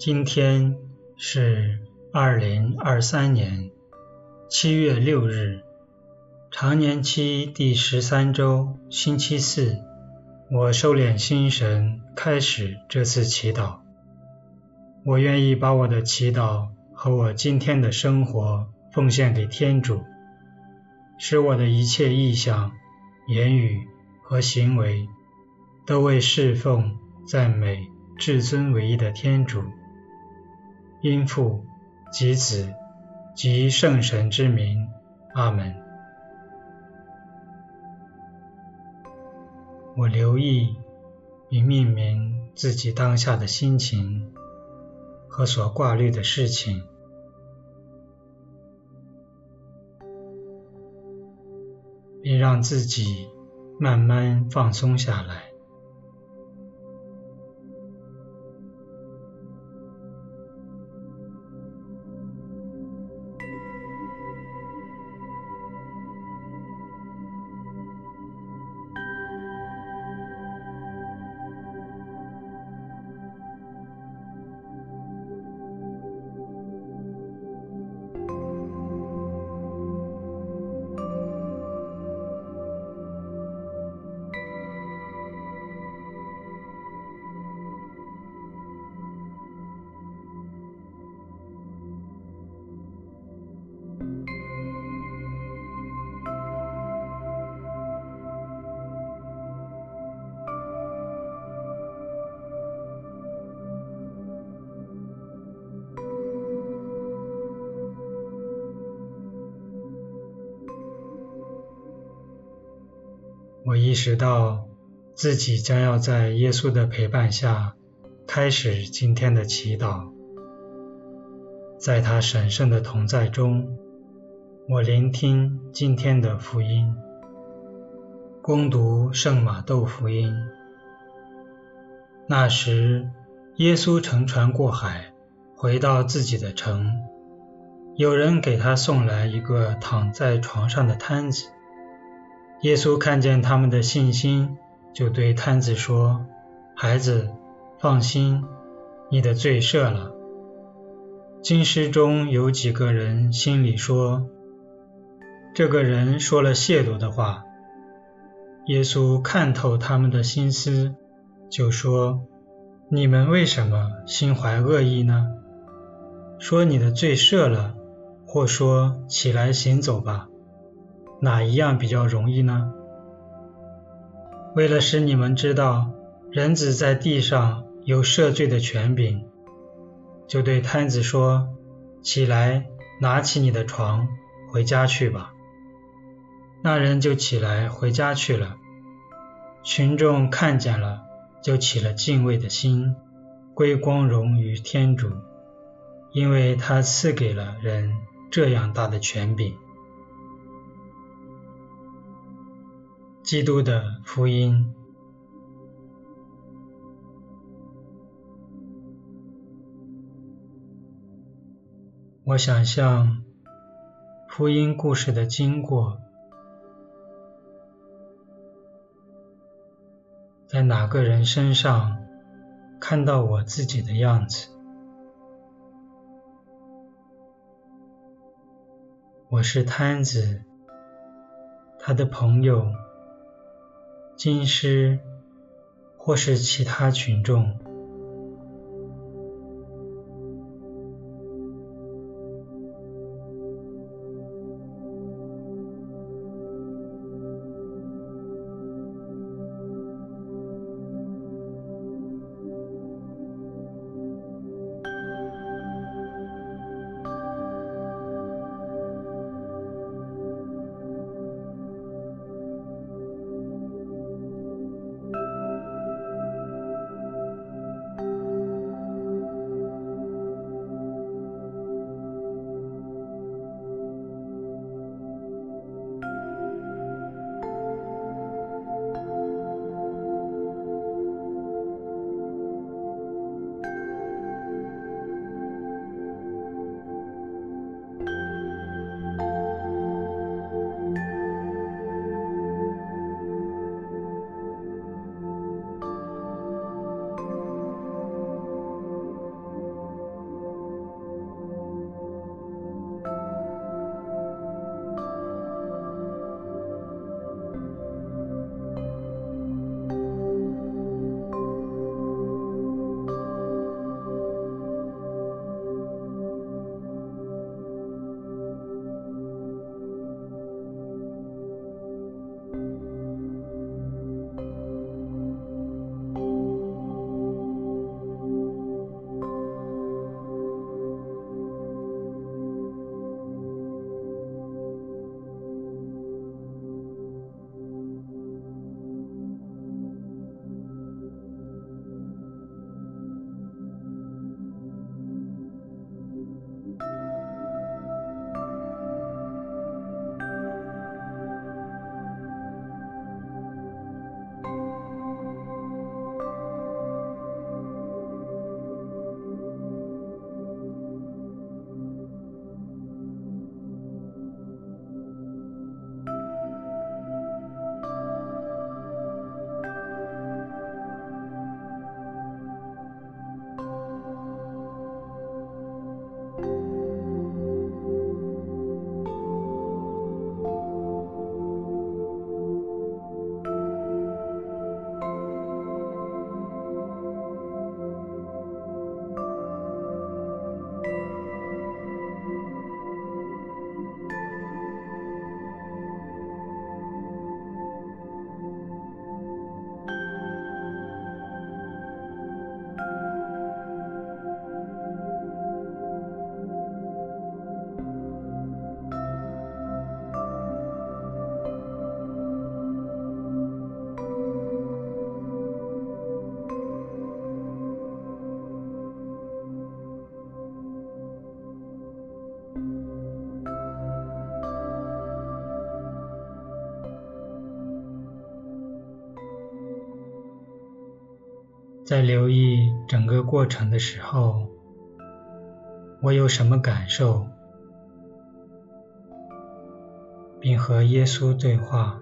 今天是二零二三年七月六日，常年期第十三周，星期四。我收敛心神，开始这次祈祷。我愿意把我的祈祷和我今天的生活奉献给天主，使我的一切意向、言语和行为都为侍奉、赞美至尊唯一的天主。因父及子及圣神之名，阿门。我留意并命名自己当下的心情和所挂虑的事情，并让自己慢慢放松下来。我意识到自己将要在耶稣的陪伴下开始今天的祈祷，在他神圣的同在中，我聆听今天的福音，恭读圣马窦福音。那时，耶稣乘船过海，回到自己的城，有人给他送来一个躺在床上的瘫子。耶稣看见他们的信心，就对瘫子说：“孩子，放心，你的罪赦了。”经师中有几个人心里说：“这个人说了亵渎的话。”耶稣看透他们的心思，就说：“你们为什么心怀恶意呢？说你的罪赦了，或说起来行走吧。”哪一样比较容易呢？为了使你们知道人子在地上有赦罪的权柄，就对摊子说：“起来，拿起你的床，回家去吧。”那人就起来回家去了。群众看见了，就起了敬畏的心，归光荣于天主，因为他赐给了人这样大的权柄。基督的福音。我想象福音故事的经过，在哪个人身上看到我自己的样子？我是瘫子，他的朋友。经师，或是其他群众。在留意整个过程的时候，我有什么感受，并和耶稣对话。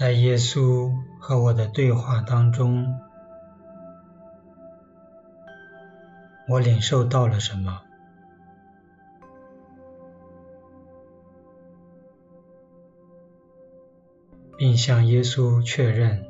在耶稣和我的对话当中，我领受到了什么，并向耶稣确认。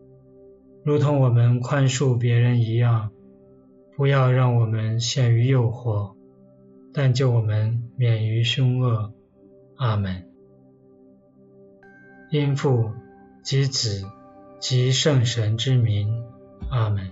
如同我们宽恕别人一样。不要让我们陷于诱惑，但救我们免于凶恶。阿门。因父及子及圣神之名。阿门。